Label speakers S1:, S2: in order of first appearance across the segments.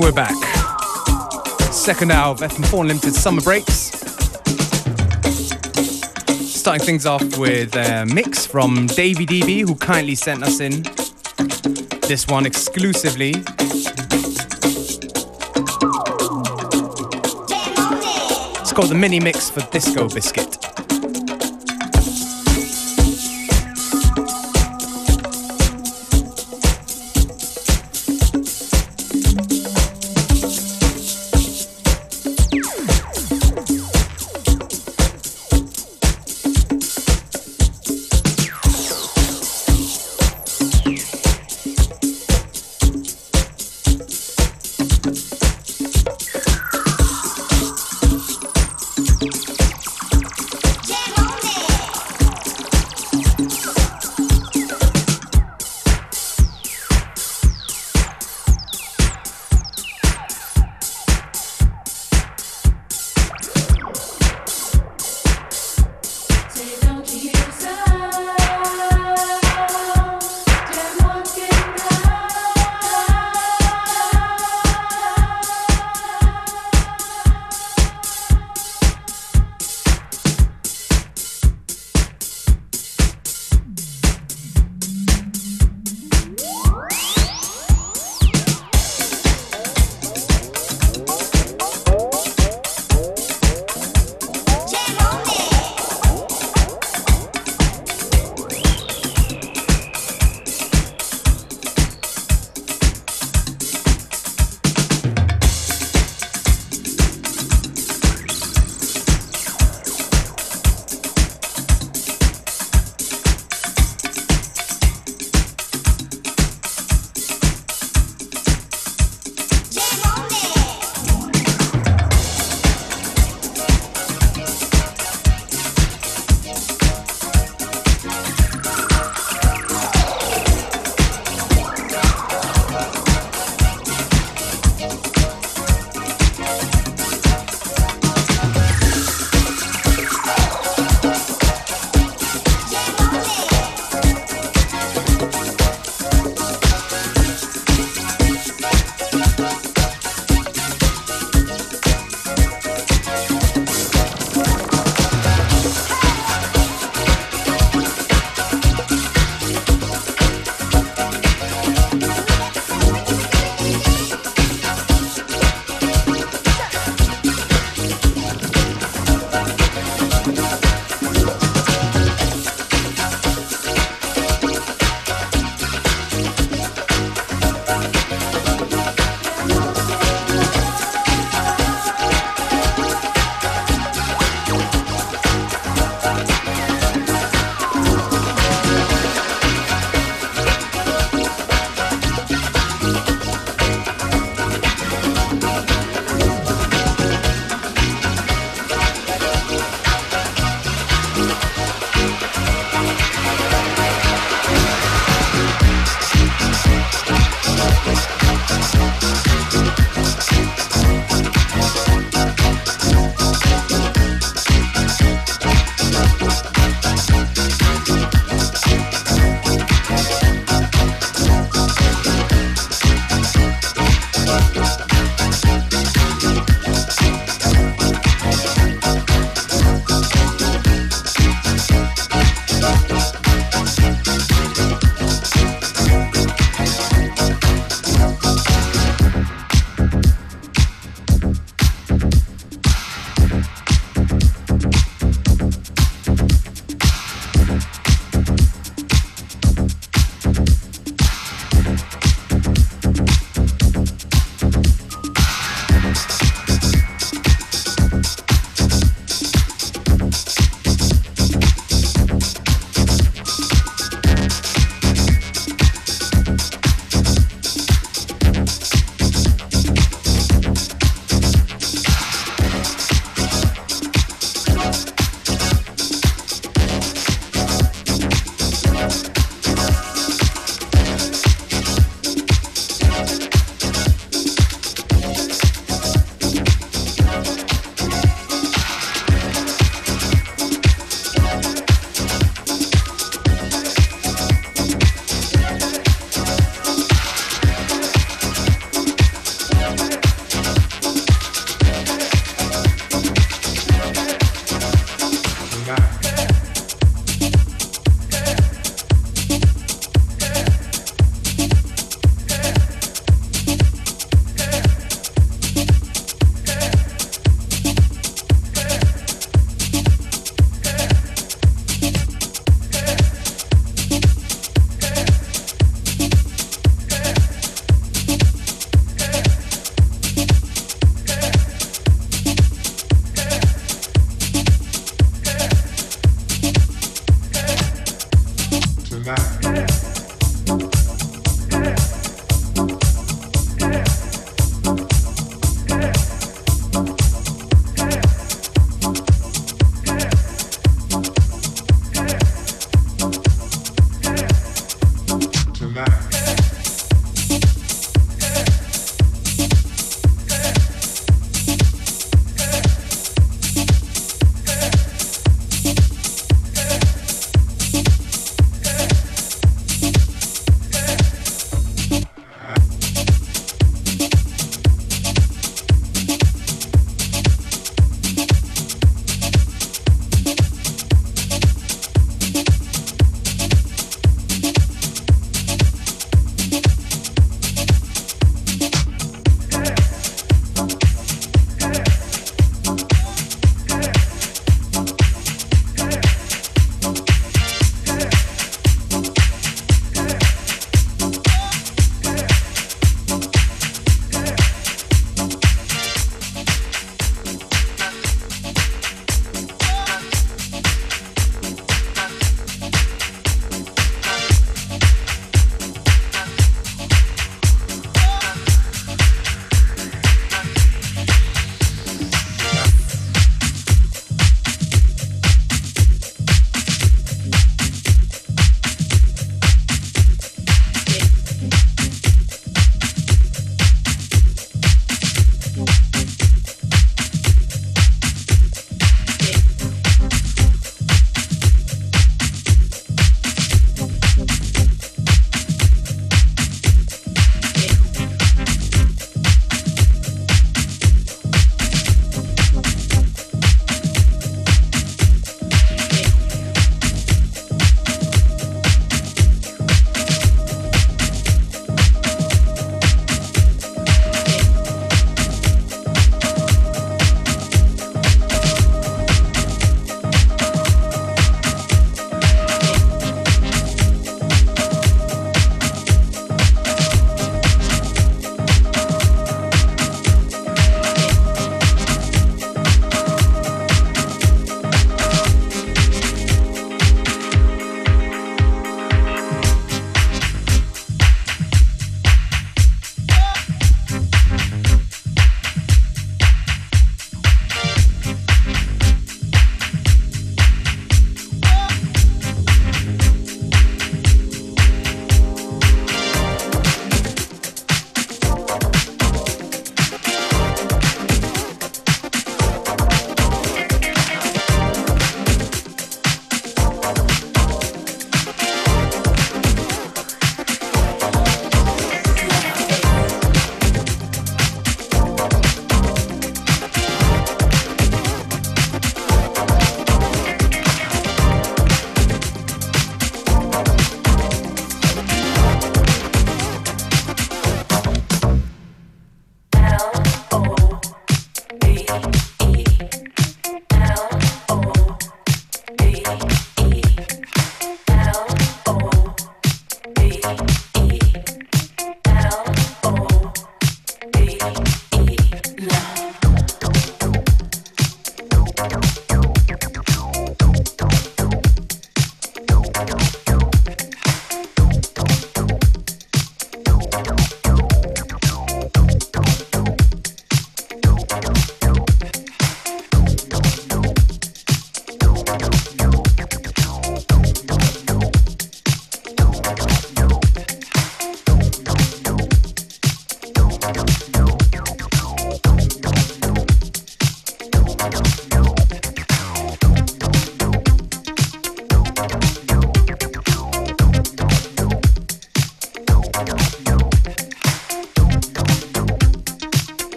S1: We're back. Second hour of FM4 Unlimited Summer Breaks. Starting things off with a mix from Davey DB, who kindly sent us in this one exclusively. It's called the mini mix for Disco Biscuit.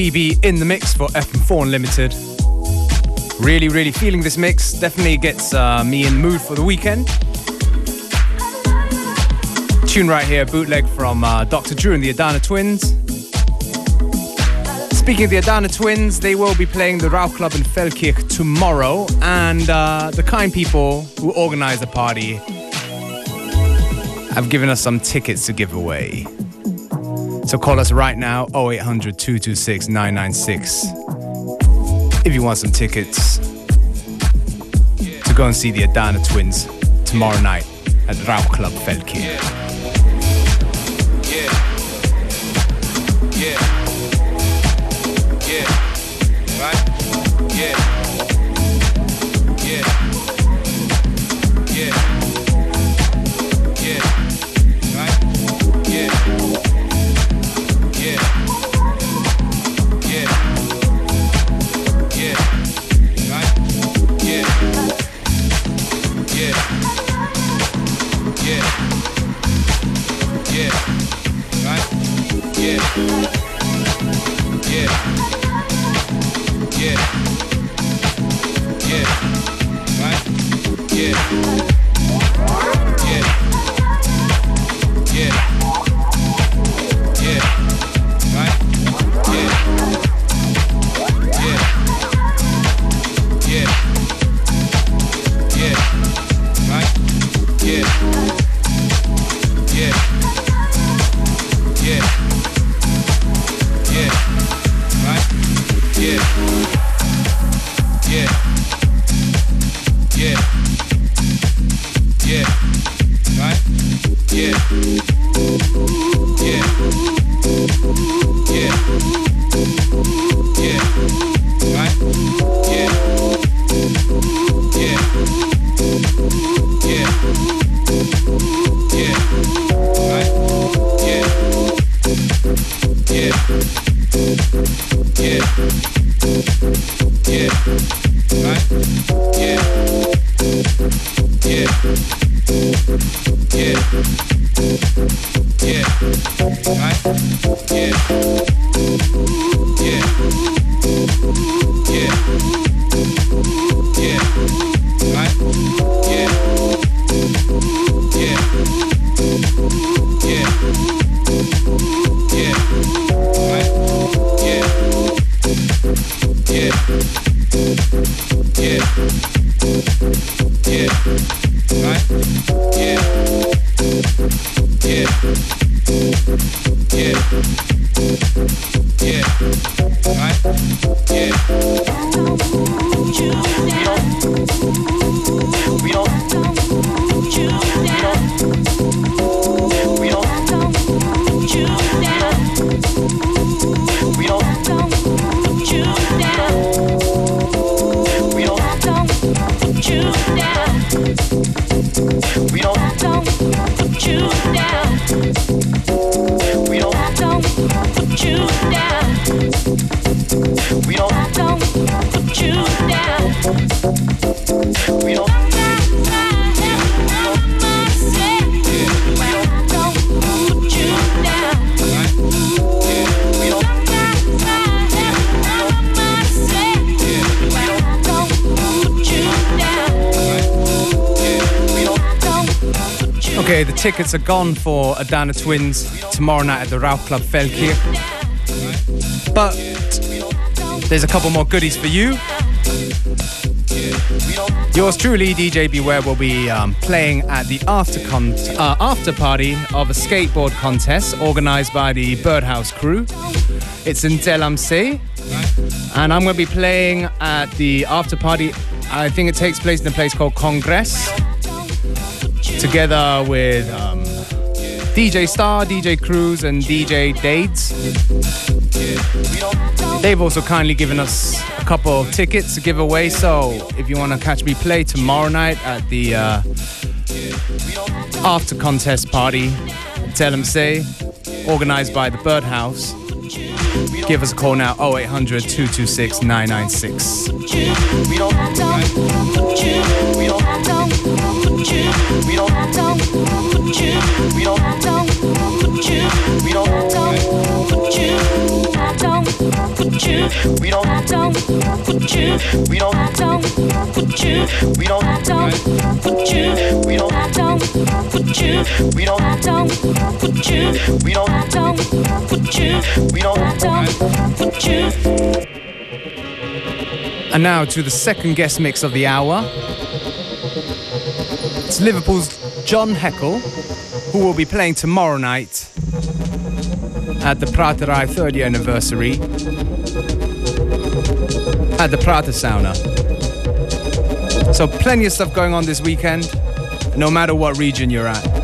S1: DB in the mix for FM4 Unlimited. Really, really feeling this mix. Definitely gets uh, me in the mood for the weekend. Tune right here, bootleg from uh, Dr. Drew and the Adana Twins. Speaking of the Adana Twins, they will be playing the Rauch Club in Feldkirch tomorrow, and uh, the kind people who organize the party have given us some tickets to give away. So call us right now 0800 226 996 if you want some tickets to go and see the Adana Twins tomorrow night at Rauch Club Feldkirch. You Thank you. Tickets are gone for Adana Twins tomorrow night at the Rauch Club Feldkirch. But there's a couple more goodies for you. Yours truly, DJ Beware, will be um, playing at the after, con- uh, after party of a skateboard contest organized by the Birdhouse crew. It's in Zell am See. And I'm going to be playing at the after party. I think it takes place in a place called Congress, together with um, DJ Star, DJ Cruz, and DJ Dades. They've also kindly given us a couple of tickets to give away. So if you want to catch me play tomorrow night at the uh, after contest party, tell them say, organized by the Birdhouse. Give us a call now 0800 226 996. And now to the second guest mix of the hour. It's Liverpool's John Heckle, who will be playing tomorrow night at the Praterij 30th anniversary at the Prater Sauna. So plenty of stuff going on this weekend, no matter what region you're at.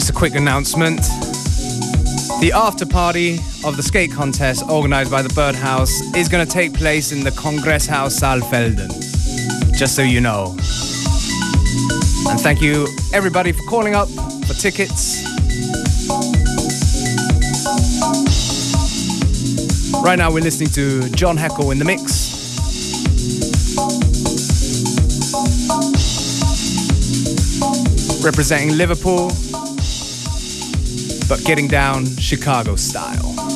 S1: Just a quick announcement. The after party of the skate contest organized by the Birdhouse is going to take place in the Kongresshaus Saalfelden. Just so you know. And thank you everybody for calling up for tickets. Right now we're listening to John Heckle in the mix. Representing Liverpool, but getting down Chicago style.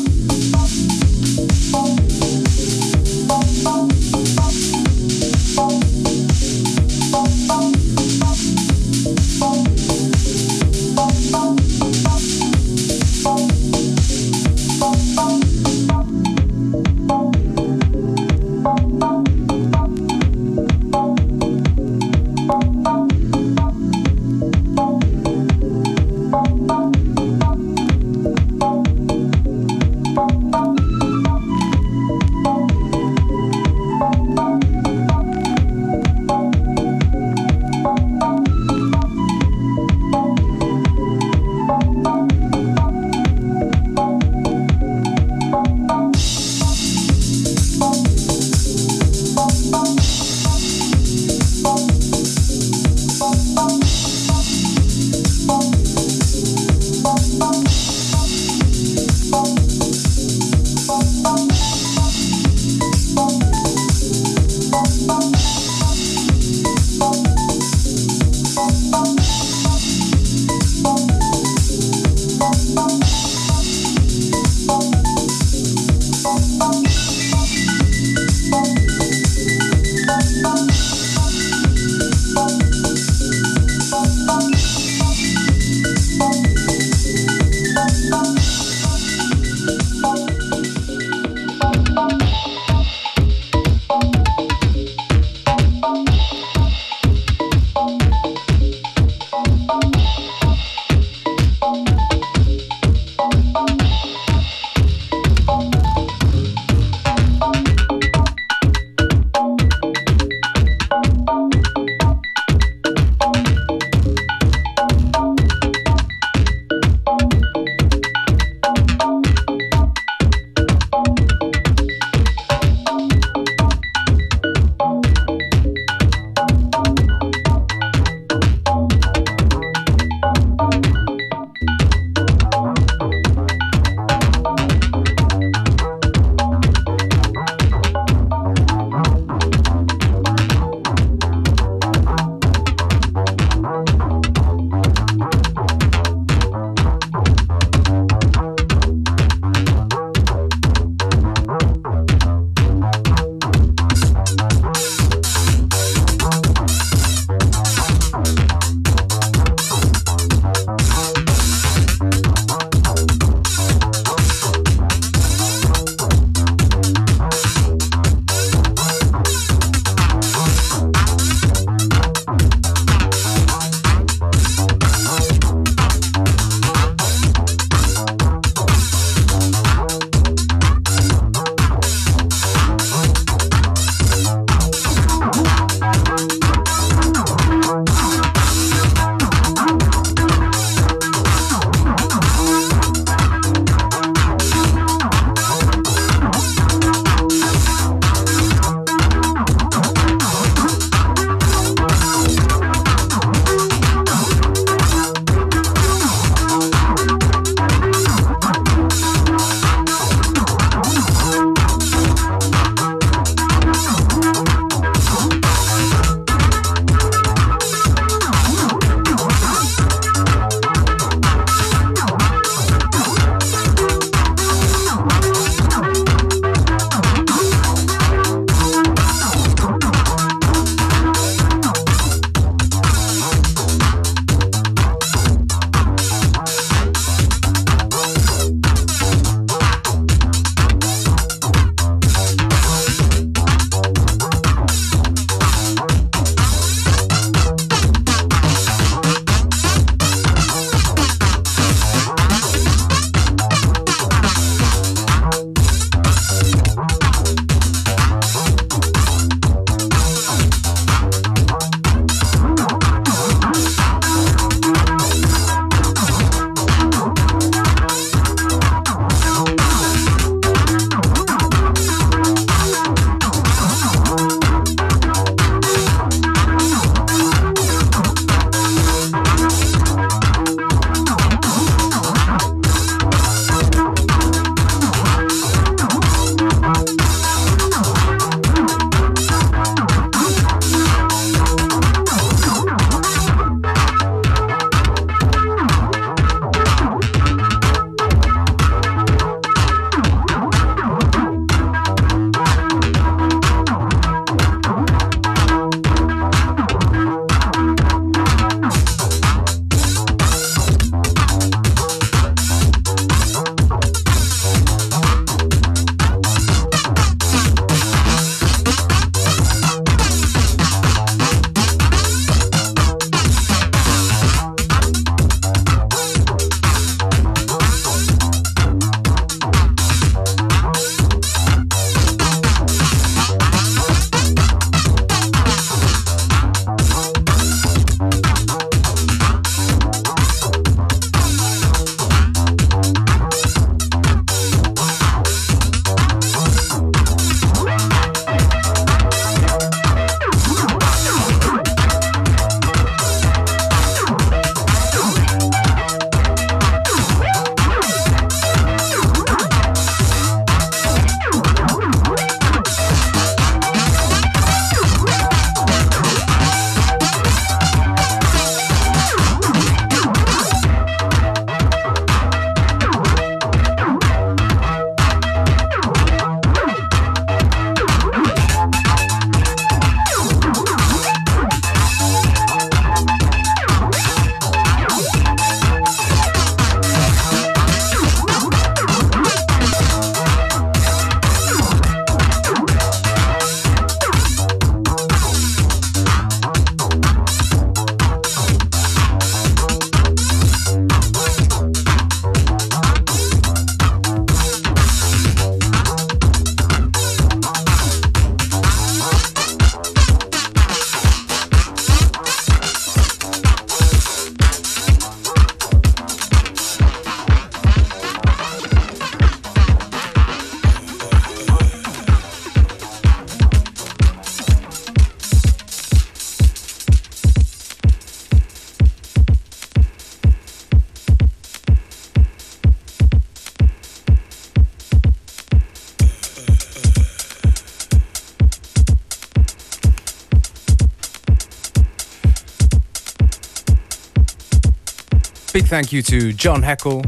S1: Big thank you to John Heckle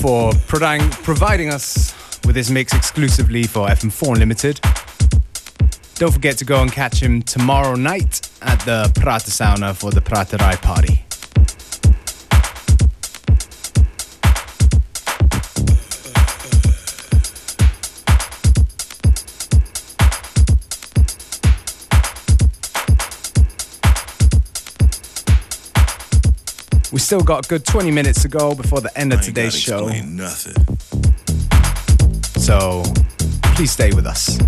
S1: for providing, us with this mix exclusively for FM4 Unlimited. Don't forget to go and catch him tomorrow night at the Pratersauna for the Prata Praterai party. Still got a good 20 minutes to go before the end of today's show.
S2: Nothing.
S1: So please stay with us.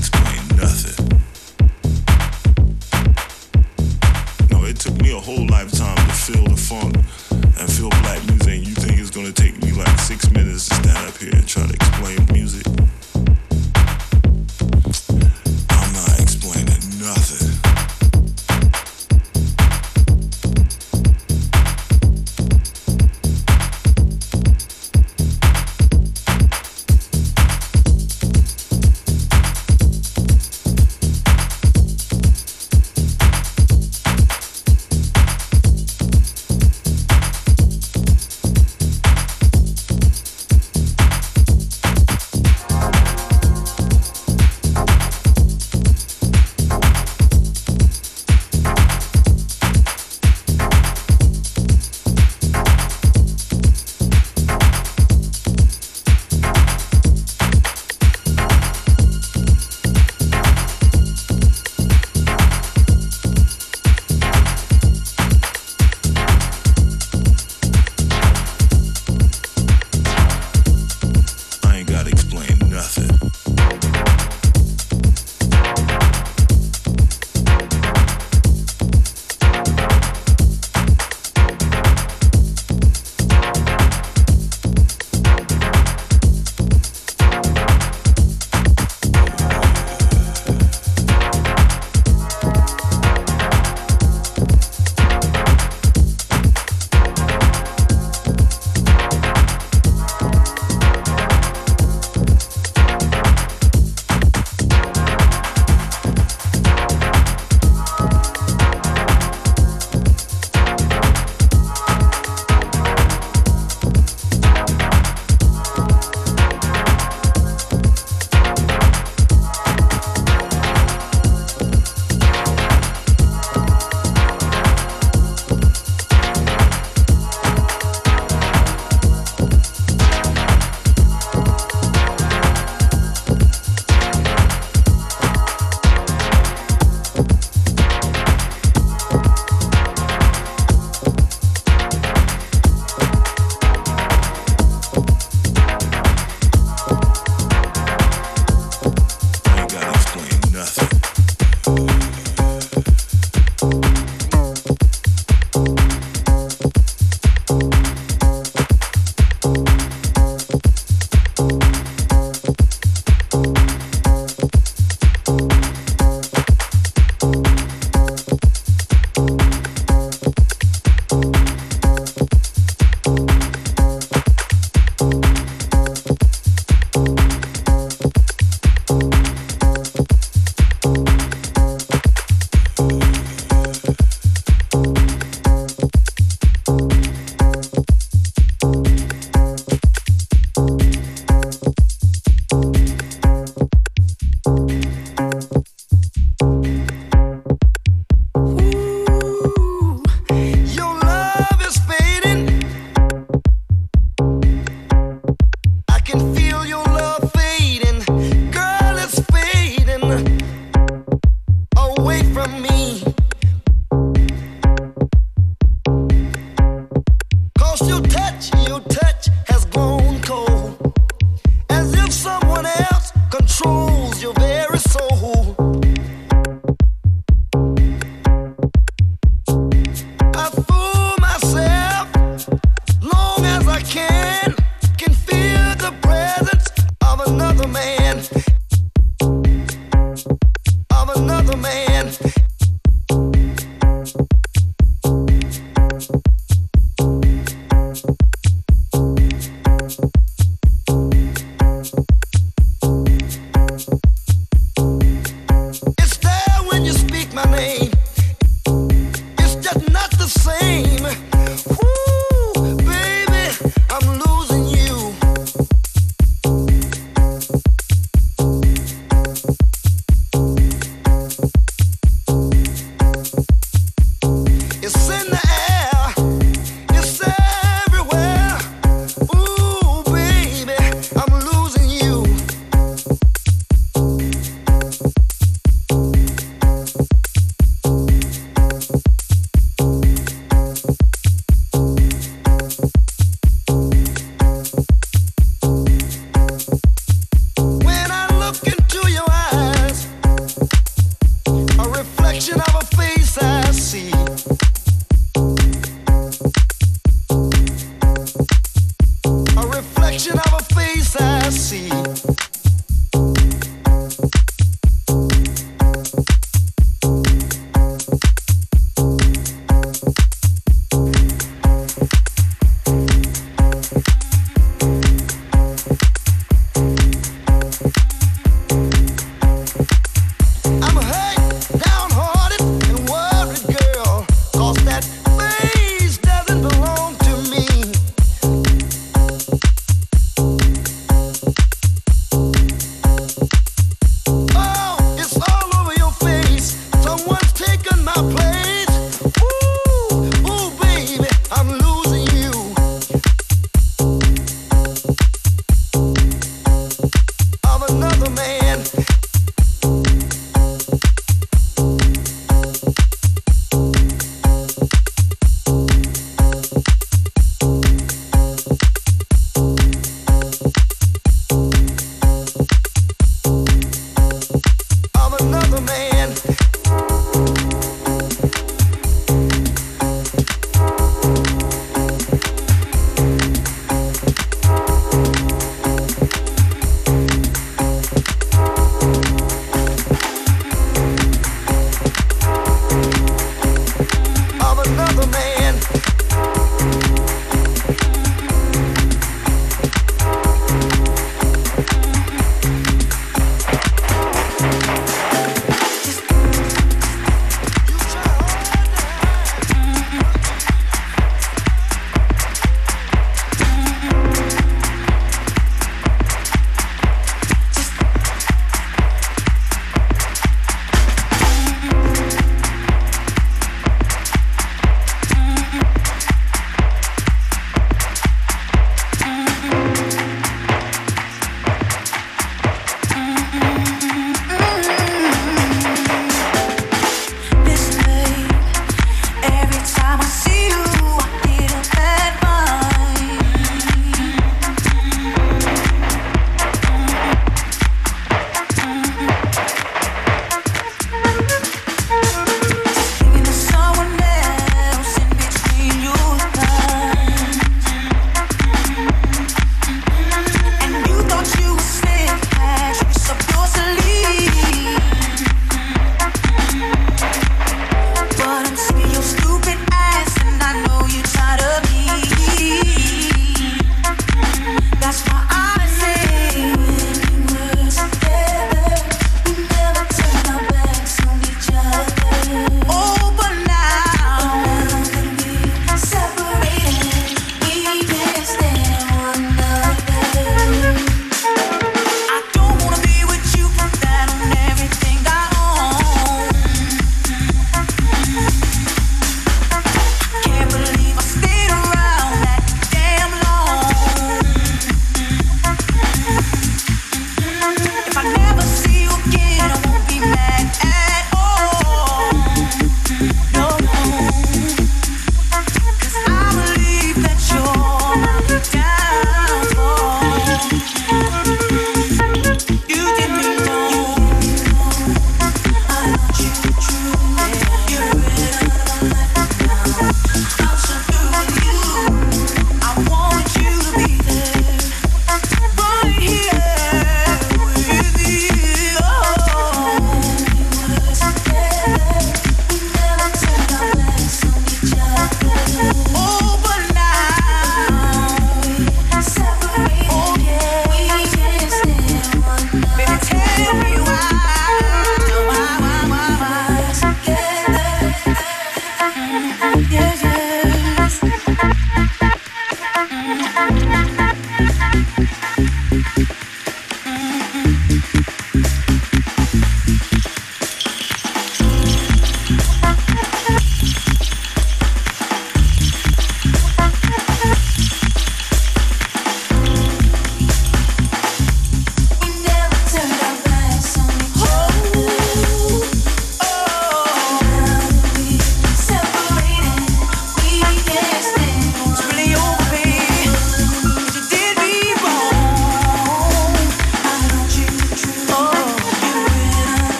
S2: explain nothing. No, it took me a whole lifetime to feel the funk and feel black music. And You think it's gonna take me like six minutes to stand up here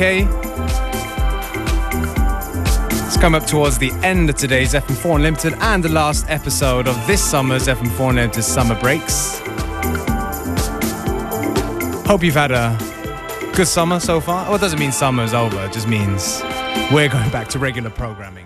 S1: Okay. It's come up towards the end of today's FM4 Unlimited and the last episode of this summer's FM4 Unlimited Summer Breaks. Hope you've had a good summer so far. Well, it doesn't mean summer's over, it just means we're going back to regular programming.